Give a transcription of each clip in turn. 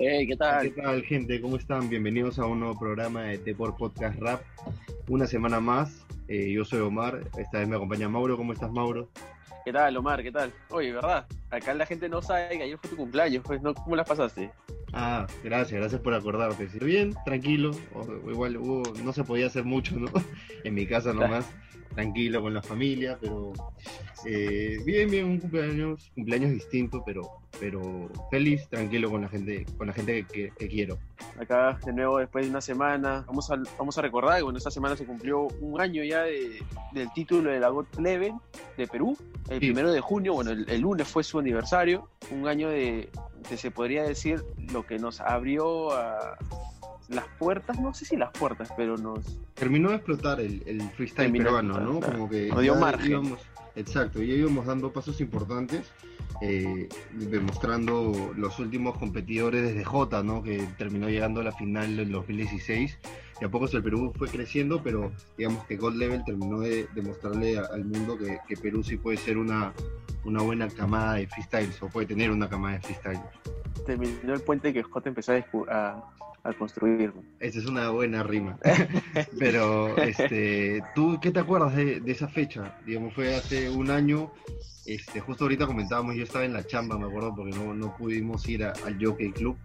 Hey, ¿qué tal? ¿Qué tal, gente? ¿Cómo están? Bienvenidos a un nuevo programa de T-Por Podcast Rap. Una semana más. Eh, yo soy Omar. Esta vez me acompaña Mauro. ¿Cómo estás, Mauro? ¿Qué tal, Omar? ¿Qué tal? Oye, ¿verdad? Acá la gente no sabe que ayer fue tu cumpleaños, pues, ¿no? ¿Cómo las pasaste? Ah, gracias, gracias por acordarte. ¿Sí? Bien, tranquilo. O- igual hubo, no se podía hacer mucho, ¿no? En mi casa nomás. Tranquilo con la familia, pero eh, bien, bien, un cumpleaños, cumpleaños distinto, pero, pero feliz, tranquilo con la gente, con la gente que, que quiero. Acá, de nuevo, después de una semana, vamos a, vamos a recordar que bueno, esta semana se cumplió un año ya de- del título de la GOT Level de Perú. El Sí. primero de junio, bueno, el, el lunes fue su aniversario. Un año de, de, se podría decir, lo que nos abrió a las puertas, no sé si las puertas, pero nos, Terminó de explotar el, el freestyle Terminó peruano, ¿no? Como que Nos dio margen. íbamos- exacto, ya íbamos dando pasos importantes, eh, demostrando los últimos competidores desde J, ¿no? Que terminó llegando a la final del 2016. Y a poco el Perú fue creciendo, pero digamos que Gold Level terminó de demostrarle al mundo que, que Perú sí puede ser una, una buena camada de freestyles, o puede tener una camada de freestyles. terminó el puente que J empezó a, a, a construir. Esa es una buena rima. Pero, este, ¿tú qué te acuerdas de, de esa fecha? Digamos, fue hace un año. Este, justo ahorita comentábamos, yo estaba en la chamba, me acuerdo, porque no, no pudimos ir a- al Jockey Club.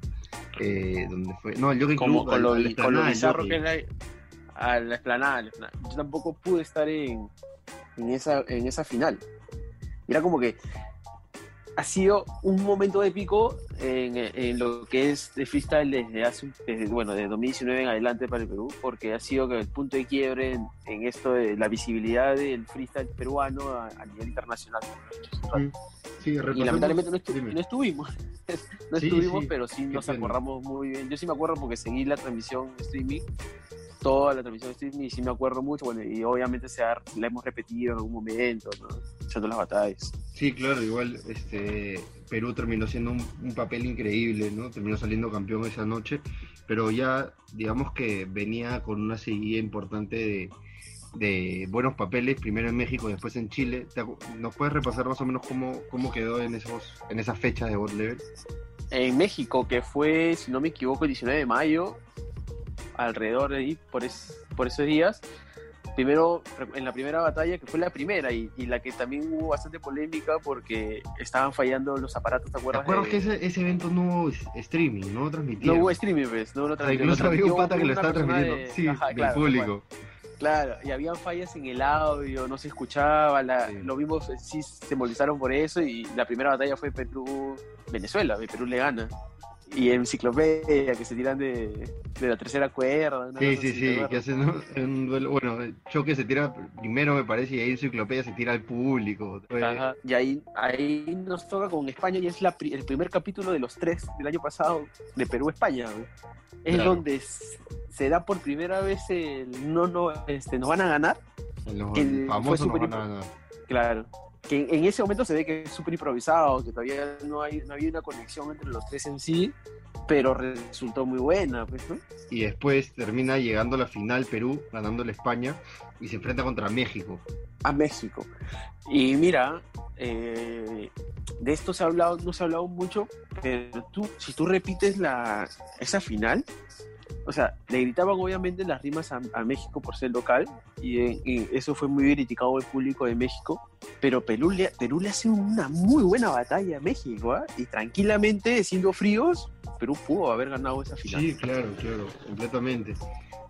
Eh, donde fue, no, al Jockey Club. con lo, la con lo bizarro que es la, a la explanada. Yo tampoco pude estar en, en, esa, en esa final. Era como que ha sido un momento épico en, en lo que es de freestyle desde hace, desde, bueno, de 2019 en adelante para el Perú, porque ha sido el punto de quiebre en, en esto de la visibilidad del freestyle peruano a, a nivel internacional. Mm, Sí, Y lamentablemente no, estu- dime. no estuvimos. no Sí, estuvimos, sí, pero sí nos pena. acordamos muy bien. Yo sí me acuerdo porque seguí la transmisión streaming, toda la transmisión streaming, y sí me acuerdo mucho. Bueno, y obviamente se ha- la hemos repetido en algún momento, ¿no? echando las batallas. Sí, claro, igual este Perú terminó siendo un, papel increíble, ¿no? Terminó saliendo campeón esa noche, pero ya digamos que venía con una seguida importante de, buenos papeles, primero en México, después en Chile. ¿Te acu- ¿Nos puedes repasar más o menos cómo, cómo quedó en esos en esas fechas de World Level? En México, que fue, si no me equivoco, el 19 de mayo, alrededor de ahí, por, es- por esos días. Primero, en la primera batalla, que fue la primera y, y la que también hubo bastante polémica porque estaban fallando los aparatos, ¿te ¿Te acuerdas? de- que ese, ese evento no hubo streaming, no transmitieron? No hubo streaming, pues, no lo O sea, transmitió, incluso lo había un pata que lo estaba transmitiendo, de- sí, Ajá, del claro, público. Claro, y habían fallas en el audio, no se escuchaba, la, Sí. lo vimos, eh, sí se molestaron por eso y la primera batalla fue Perú-Venezuela, Perú le gana. Y enciclopedia, que se tiran de, de la tercera cuerda. una Sí, sí, sí, ¿te que hacen un, un duelo. Bueno, Choque se tira primero, me parece, y ahí Enciclopedia se tira al público. Ajá, Y ahí, ahí nos toca con España y es la, el primer capítulo de los tres del año pasado de Perú-España. Es Claro. donde se da por primera vez el no, no, este, nos van a ganar. Los fue famosos no súper van a ganar. Claro. Que en, ese momento se ve que es súper improvisado, que todavía no, hay, no había una conexión entre los tres en sí, pero resultó muy buena, pues, ¿no? Y después termina llegando a la final Perú, ganando la España, y se enfrenta contra México. A México. Y mira, eh, de esto se ha hablado, no se ha hablado mucho, pero tú, si tú repites la, esa final, o sea, le gritaban obviamente las rimas a, México por ser local, y, eso fue muy criticado el público de México, pero Perú le, Perú le hace una muy buena batalla a México, ¿ah? y tranquilamente, siendo fríos, Perú pudo haber ganado esa final. Sí, claro, claro, completamente.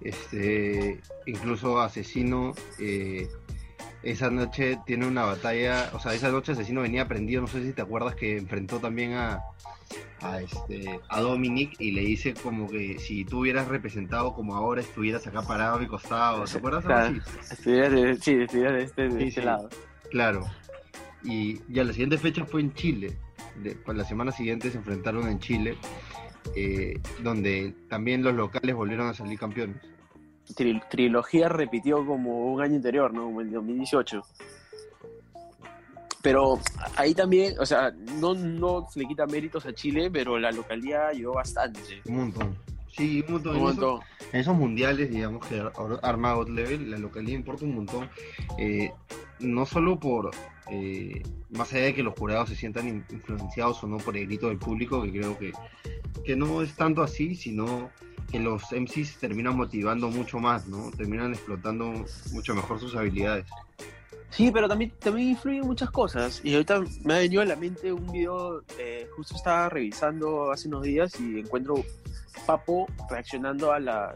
Este, incluso Asesino, eh, esa noche tiene una batalla, o sea, esa noche Asesino venía prendido, no sé si te acuerdas que enfrentó también a, a, este, a Dominic y le dice como que si tú hubieras representado como ahora estuvieras acá parado a mi costado, ¿te acuerdas? Claro. Estuvieras de- sí, estuvieras de este, de Sí, este sí. lado. Claro. Y ya la siguiente fecha fue en Chile. De- para la semana siguiente se enfrentaron en Chile, eh, donde también los locales volvieron a salir campeones. Tri- trilogía repitió como un año anterior, ¿no? Como el 2018. Pero ahí también, o sea, no, no se le quita méritos a Chile, pero la localidad ayudó bastante. Un montón. Sí, un montón. Un En montón. esos- En esos mundiales, digamos que ar- arma God Level, la localidad importa un montón. eh, no solo por, eh, más allá de que los jurados se sientan in- influenciados o no por el grito del público, que creo que, que no es tanto así, sino que los MCs terminan motivando mucho más, ¿no? Terminan explotando mucho mejor sus habilidades. Sí, pero también, también influyen muchas cosas. Y ahorita me ha venido a la mente un video, eh, justo estaba revisando hace unos días y encuentro Papo reaccionando a las...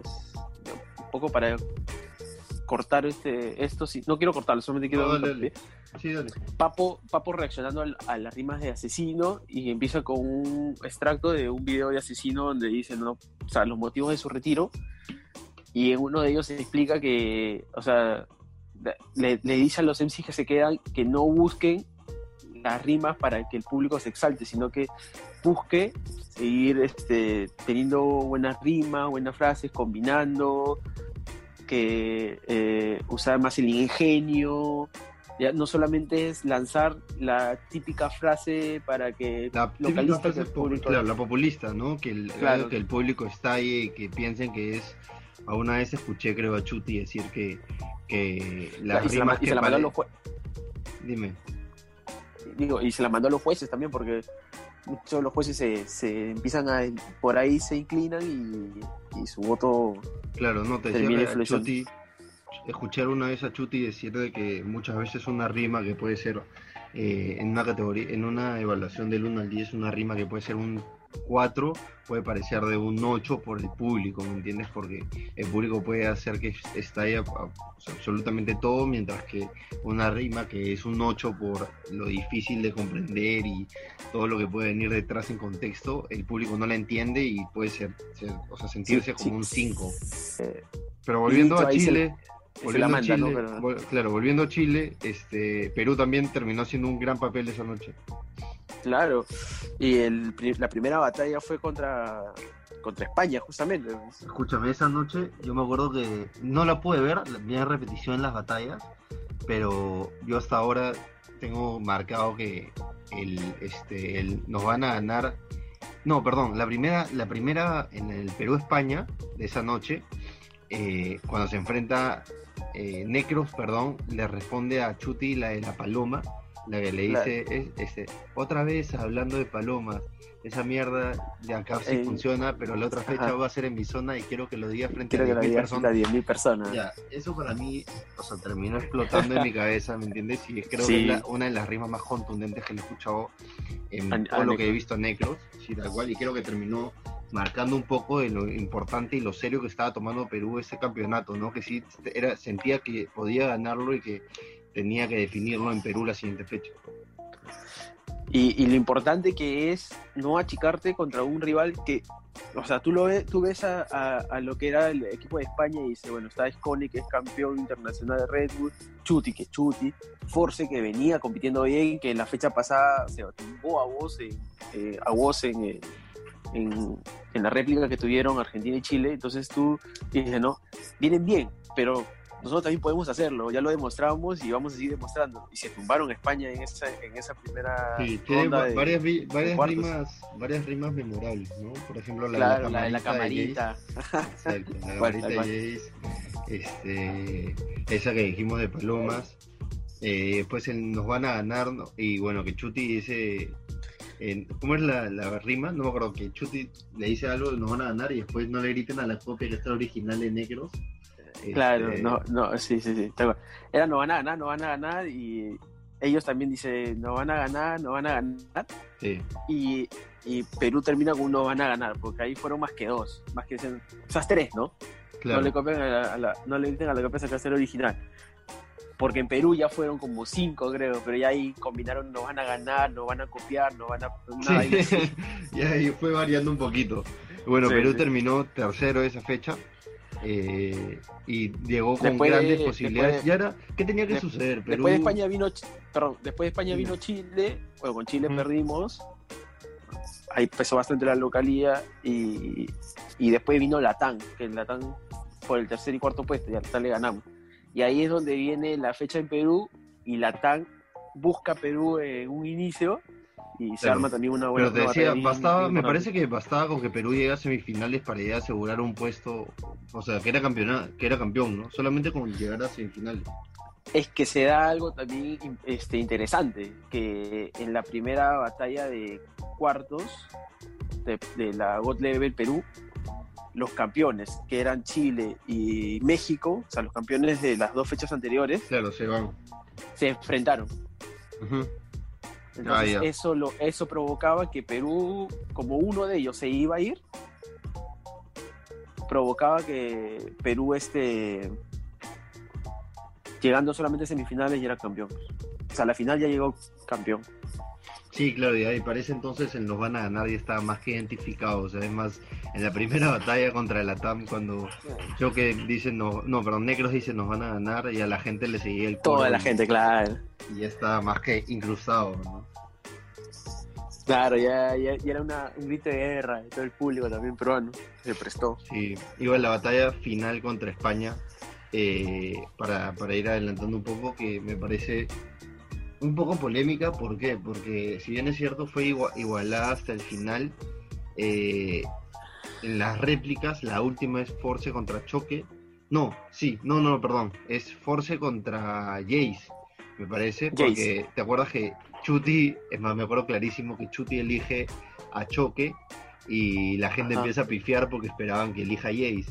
Un poco para cortar este esto, sí, no quiero cortarlo, solamente quiero... No, dale, dale. Sí, dale. Papo, Papo reaccionando al- a, las rimas de asesino y empieza con un extracto de un video de asesino donde dice ¿no? o sea, los motivos de su retiro y en uno de ellos se explica que, o sea, le, le dice a los MCs que se quedan que no busquen las rimas para que el público se exalte, sino que busque seguir este, teniendo buenas rimas, buenas frases, combinando, que eh, usar más el ingenio, ya no solamente es lanzar la típica frase para que La típica localiza frase que el po- público- claro, la populista, ¿no? Que el, Claro. que el público estalle y que piensen que es. A una vez escuché, creo, a Chuti decir que, que las y se la, rimas y que se la mandó a los jue- Dime. digo, y se la mandó a los jueces también porque muchos de los jueces se, se empiezan a por ahí se inclinan y, y su voto Claro, no, te decía a. Chuti. Escuchar una vez a Chuti decir de que muchas veces una rima que puede ser eh, en una categoría, en una evaluación del 1 al 10, una rima que puede ser un 4 puede parecer de un 8 por el público, ¿me entiendes? Porque el público puede hacer que estalle absolutamente todo, mientras que una rima que es un 8 por lo difícil de comprender y todo lo que puede venir detrás en contexto, el público no la entiende y puede ser, ser- o sea, sentirse Sí, como sí. un 5. eh, Pero volviendo a Chile, volviendo a Chile, ¿no? Pero- vol- claro, volviendo a Chile, este, Perú también terminó haciendo un gran papel esa noche. Claro, y el, la primera batalla fue contra, contra España, justamente. Escúchame, esa noche yo me acuerdo que no la pude ver, vi en repetición en las batallas, pero yo hasta ahora tengo marcado que el, este, el, nos van a ganar. No, perdón, la primera, la primera en el Perú-España de esa noche, eh, cuando se enfrenta eh, Necros, perdón, le responde a Chuti la de la paloma, la que le dice, es- este, otra vez hablando de palomas, esa mierda de acá sí Eh, funciona, pero la otra fecha ajá. va a ser en mi zona y quiero que lo diga frente Quiero a la 10.000 diga personas. a 10.000 personas. Ya, eso para mí, o sea, terminó explotando en mi cabeza, ¿me entiendes? Y creo Sí. que es la- una de las rimas más contundentes que le he escuchado en todo lo que he visto a Necros, sí, tal cual, y creo que terminó marcando un poco de lo importante y lo serio que estaba tomando Perú ese campeonato, ¿no? Que sí era, sentía que podía ganarlo y que tenía que definirlo en Perú la siguiente fecha. Y, y lo importante que es no achicarte contra un rival que, o sea, tú lo ves, tú ves a, a- a lo que era el equipo de España y dice, bueno, está Scone, que es campeón internacional de Red Bull, Chuti, que es Chuti, Force, que venía compitiendo bien, que la fecha pasada se tumbó a vos en, eh, a vos en, eh, en, en la réplica que tuvieron Argentina y Chile, entonces tú dices, no, vienen bien, pero nosotros también podemos hacerlo, ya lo demostramos y vamos a seguir demostrando. Y se tumbaron a España en esa, en esa primera Sí, tiene ronda va- de, varias, varias rimas, varias rimas memorables, ¿no? Por ejemplo, la claro, de la de la camarita camarita. Exacto, la camarita tal cual. Jace, este, esa que dijimos de Palomas, eh, después el nos van a ganar, y bueno, que Chuti dice, en- ¿cómo es la, la rima? No me acuerdo, que Chuti le dice algo, nos van a ganar, y después no le griten a la copia que está original de Negros. Claro, Este, no, no, sí, sí, sí. Era no van a ganar, no van a ganar y ellos también dicen no van a ganar, no van a ganar Sí, y, y Perú termina con no van a ganar porque ahí fueron más que dos, más que o sea, tres, ¿no? claro. No le copian a la, a la- no le dicen a la copia sacar el original. Porque en Perú ya fueron como cinco, creo, pero ya ahí combinaron no van a ganar, no van a copiar, no van a nada, Sí, y ahí fue variando un poquito. Bueno, Sí, Perú terminó tercero esa fecha. Eh, y llegó con Después de- grandes posibilidades. después de- y ahora, ¿qué tenía que de- suceder? Perú, Después de España vino, perdón, después de España vino Chile, bueno, con Chile Ujú. perdimos, ahí pesó bastante la localía y, y después vino Latán, que el Latán por el tercer y cuarto puesto, ya Latán le ganamos. Y ahí es donde viene la fecha en Perú y Latán busca Perú en un inicio y se Claro. arma también una buena Pero te decía, bastaba, me parece que bastaba con que Perú llegue a semifinales para ya asegurar un puesto, o sea, que era campeona, que era campeón, ¿no? Solamente con llegar a semifinales. es que se da algo también este, interesante, que en la primera batalla de cuartos de, de la God Level Perú, los campeones, que eran Chile y México, o sea, los campeones de las dos fechas anteriores, Claro, se van. se enfrentaron. Ujú. Entonces Ah, ya. eso, lo, eso provocaba que Perú, como uno de ellos se iba a ir, provocaba que Perú este llegando solamente a semifinales y era campeón. O sea, a la final ya llegó campeón. Sí, claro, y ahí parece entonces en los van a ganar y estaba más que identificado. O sea, es más, en la primera batalla contra el ATAM, cuando creo que dicen, no, no, perdón, Negros dicen nos van a ganar y a la gente le seguía el Toda la y- gente, claro. Y ya estaba más que incrustado, ¿no? Claro, ya, ya, ya era una, un grito de guerra de todo el público también peruano. Se prestó. Sí, iba en la batalla final contra España, eh, para, para ir adelantando un poco, que me parece un poco polémica. ¿Por qué? Porque si bien es cierto, fue igua- igualada hasta el final, eh, en las réplicas, la última es Force contra Choque. No, sí, no, no, perdón, es Force contra Jace, me parece, Jace. porque te acuerdas que Chuti, es más, me acuerdo clarísimo que Chuti elige a Choque y la gente Ajá. empieza a pifiar porque esperaban que elija Jace.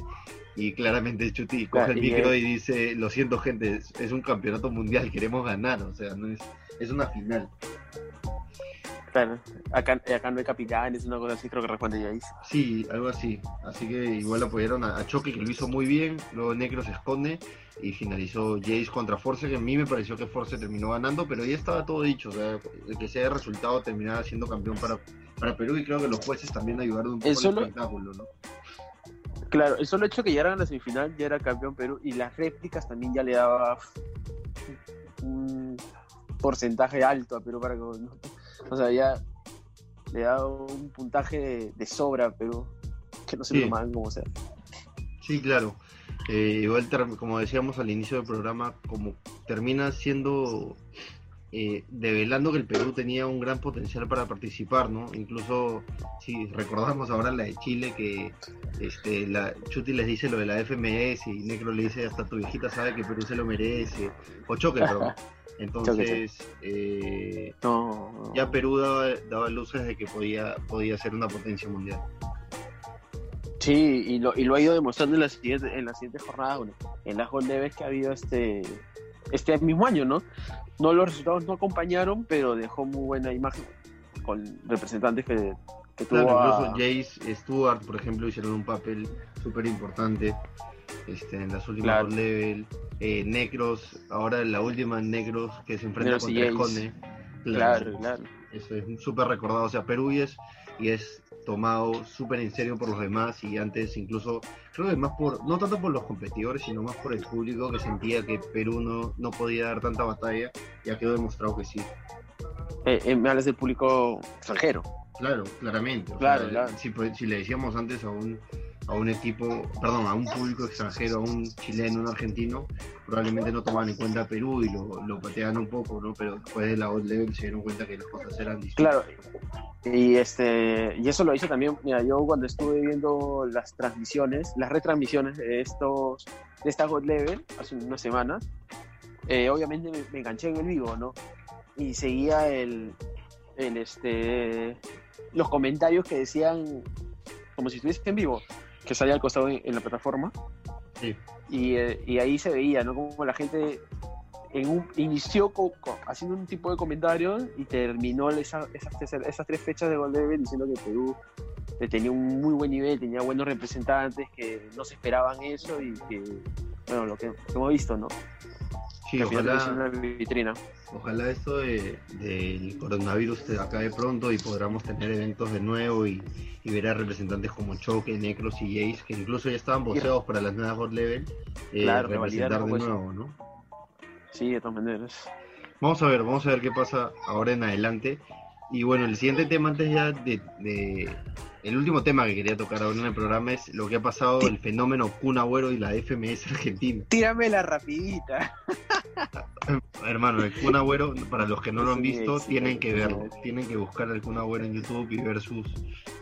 Y claramente Chuti coge Claro, el micro y dice, lo siento gente, es, es un campeonato mundial, queremos ganar, o sea, no es, es una final. Claro. Acá, acá no hay capitanes, una cosa así, creo que responde Jace. Sí, algo así. Así que igual apoyaron a, a Choque, que lo hizo muy bien. Luego Necro se esconde y finalizó Jace contra Force, que a mí me pareció que Force terminó ganando, pero ya estaba todo dicho. O sea, el que sea resultado terminaba siendo campeón para, para Perú y creo que los jueces también ayudaron un poco Eso al lo- espectáculo, ¿no? Claro, el solo hecho que llegaran a la semifinal ya era campeón Perú y las réplicas también ya le daba un porcentaje alto a Perú para que ¿no? O sea ya le daba un puntaje de, de sobra a Perú que no se Sí. lo mandan como sea Sí, claro. Eh, igual, como decíamos al inicio del programa, como termina siendo eh, develando que el Perú tenía un gran potencial para participar, ¿no? Incluso si recordamos ahora la de Chile que este, la Chuti les dice lo de la FMS y Necro le dice hasta tu viejita sabe que Perú se lo merece, o Choque, perdón. Entonces, eh, no, no. ya Perú daba, daba luces de que podía, podía ser una potencia mundial. sí y lo, y lo ha ido demostrando en las siguientes en las siguientes jornadas bueno, en las Goldeves que ha habido este este mismo año no no los resultados no acompañaron pero dejó muy buena imagen con representantes que, que tuvo Claro, a- incluso Jace Stewart, por ejemplo, hicieron un papel súper importante este, en las últimas Claro. level. Eh, Necros, ahora la última Necros que se enfrenta Necros y contra. Escone. claro claro Eso es súper recordado. O sea, Perú y es, y es tomado súper en serio por los demás y antes incluso, creo que más por, no tanto por los competidores, sino más por el público que sentía que Perú no, no podía dar tanta batalla. Ya quedó demostrado que sí. Eh, eh, me hablas del público extranjero. Claro, claramente. O Claro, sea, claro. Si, si le decíamos antes a un, a un equipo, perdón, a un público extranjero, a un chileno, un argentino, probablemente no tomaban en cuenta a Perú y lo, lo pateaban un poco, ¿no? Pero después de la old level se dieron cuenta que las cosas eran distintas. Claro. Y este y eso lo hice también, mira, yo cuando estuve viendo las transmisiones, las retransmisiones de estos de esta God Level hace una semana, eh, obviamente me, me enganché en el vivo, ¿no? Y seguía el, el este los comentarios que decían como si estuviese en vivo, que salía al costado en, en la plataforma. Sí. Y, eh, y ahí se veía, ¿no? Como la gente en un, inició co- co- haciendo un tipo de comentarios y terminó esa- esas, tres- esas tres fechas de Gold Level diciendo que Perú tenía un muy buen nivel, tenía buenos representantes, que no se esperaban eso y que, bueno, lo que, hemos visto, ¿no? Sí, ojalá, una vitrina. Ojalá esto de- del coronavirus acabe pronto y podamos tener eventos de nuevo y, y ver a representantes como Choque, Necros y Jace, que incluso ya estaban boceados para las nuevas God Level, eh, Claro, representar de eso. nuevo, ¿no? Sí, de todas maneras. Vamos a ver, vamos a ver qué pasa ahora en adelante. Y bueno, el siguiente tema antes ya de, de- el último tema que quería tocar ahora en el programa es lo que ha pasado Sí. el fenómeno Kun Agüero y la FMS Argentina. Tírame la rapidita. hermano, el Kun Agüero, para los que no lo han visto, sí, tienen sí, que verlo. sí. Tienen que buscar al Kun Agüero en YouTube y ver sus,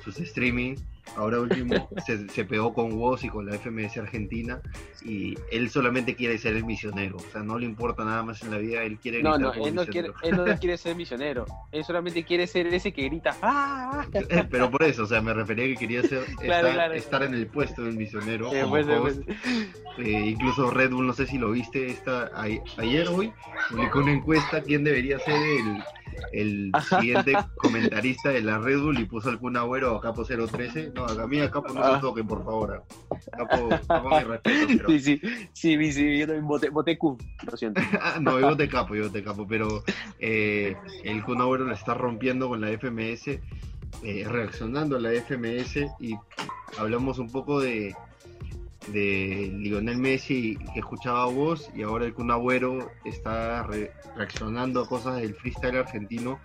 sus streaming. Ahora último se, se pegó con Woz y con la FMS Argentina y él solamente quiere ser el misionero. O sea, no le importa nada más en la vida, él quiere No, no, él no, quiere, él no quiere ser misionero. Él solamente quiere ser ese que grita ¡Ah! Pero por eso, o sea, me refería que quería ser, Claro, estar, claro. estar en el puesto del misionero. Como pues, host. pues, Eh, incluso Red Bull, no sé si lo viste, esta, a- ayer hoy publicó una encuesta quién debería ser el, el siguiente comentarista de la Red Bull y puso al Kun Agüero a Capo 013. No, a mí a Capo no Ah. se toquen, por favor. Capo, Capo mi respeto, pero... Sí, sí, sí, sí, sí, yo también voté, voté Q, lo siento. Ah, no, yo te capo, yo te capo, pero eh, el Kun Agüero la está rompiendo con la FMS, eh, reaccionando a la FMS y hablamos un poco de, Lionel Messi que escuchaba voz y ahora el Kun Agüero está re- reaccionando a cosas del freestyle argentino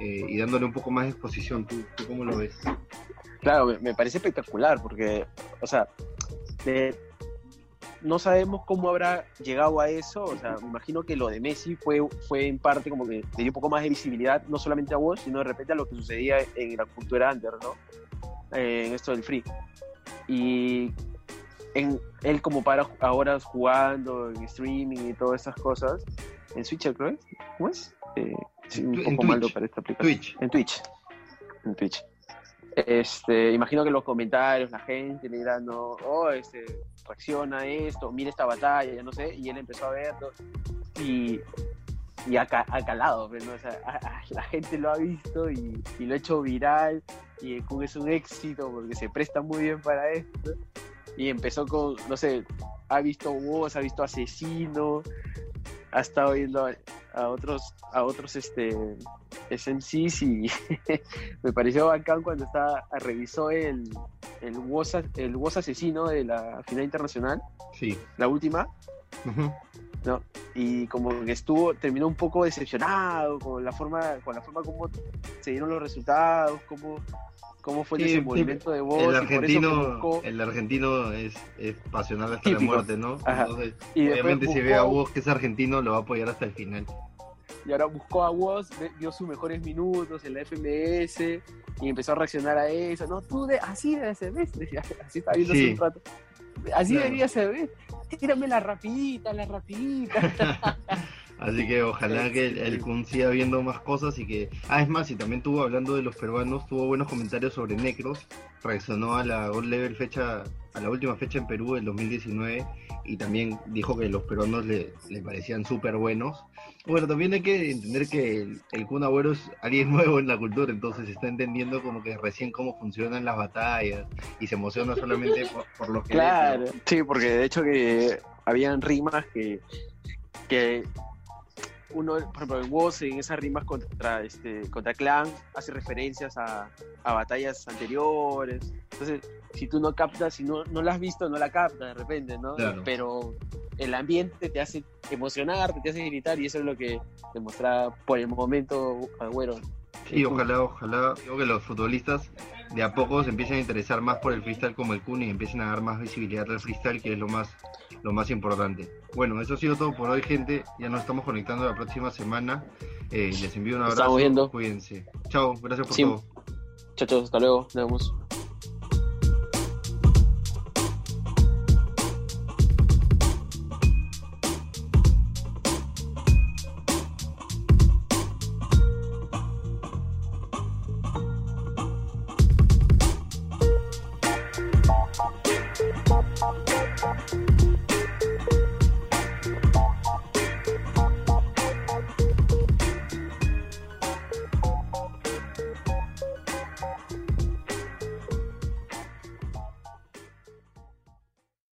eh, y dándole un poco más de exposición. ¿Tú, tú cómo lo ves? Claro, me, me parece espectacular porque, o sea, de- no sabemos cómo habrá llegado a eso. O sea, me imagino que lo de Messi fue, fue en parte como que le dio un poco más de visibilidad, no solamente a vos, sino de repente a lo que sucedía en la cultura under, ¿no? Eh, en esto del free. Y en, él como para ahora jugando en streaming y todas esas cosas, en Switch creo. ¿cómo es? Eh, sí, un poco malo para esta aplicación. Twitch. En Twitch. En Twitch. Este, imagino que los comentarios, la gente le dirá, no, oh, este, reacciona esto, mira esta batalla, ya no sé, y él empezó a verlo y, y ha, ha calado, a- la gente lo ha visto y, y lo ha hecho viral y el Kun es un éxito porque se presta muy bien para esto y empezó con, no sé, ha visto voz, ha visto asesino, ha estado viendo a, a otros, a otros, este, SMCs y me pareció bacán cuando estaba, revisó el, el Woz, el Woz asesino de la final internacional, Sí. la última. ¿no? Y como que estuvo, terminó un poco decepcionado con la forma, con la forma como se dieron los resultados, cómo, cómo fue el Sí, sí, desenvolvimiento de voz, El argentino, buscó- el argentino es, es pasional hasta la muerte, ¿no? Entonces, y obviamente si ve a vos que es argentino, lo va a apoyar hasta el final. Y ahora buscó a Woz, vio sus mejores minutos en la FMS y empezó a reaccionar a eso. No, tú de, así debe ser, ¿ves? Así está viendo Sí. un rato. Así Claro. debería ser, ¿ves? Tírame la rapidita, la rapidita. Así que ojalá que el, el Kun siga viendo más cosas y que... Ah, es más, y también tuvo, hablando de los peruanos, tuvo buenos comentarios sobre Necros, reaccionó a la Gold Level fecha, a la última fecha en Perú del 2019 y también dijo que los peruanos le, le parecían súper buenos. Bueno, también hay que entender que el, el Kun Agüero es alguien nuevo en la cultura, entonces está entendiendo como que recién cómo funcionan las batallas y se emociona solamente por, por lo que Claro, sí, porque de hecho que habían rimas que, que uno, por ejemplo, el Woz en esas rimas contra este contra Clan hace referencias a, a batallas anteriores. Entonces, si tú no captas, si no, no la has visto, no la captas de repente, ¿no? Claro. Pero el ambiente te hace emocionarte, te hace gritar y eso es lo que demostraba por el momento Agüero. Sí, ojalá, ojalá digo que los futbolistas de a poco se empiecen a interesar más por el freestyle como el Kun y empiecen a dar más visibilidad al freestyle, que es lo más, lo más importante. Bueno, eso ha sido todo por hoy, gente. Ya nos estamos conectando la próxima semana. Eh, les envío un abrazo. estamos viendo. Cuídense. Chao, gracias por Sí. todo. Chao, chao, hasta luego, nos vemos.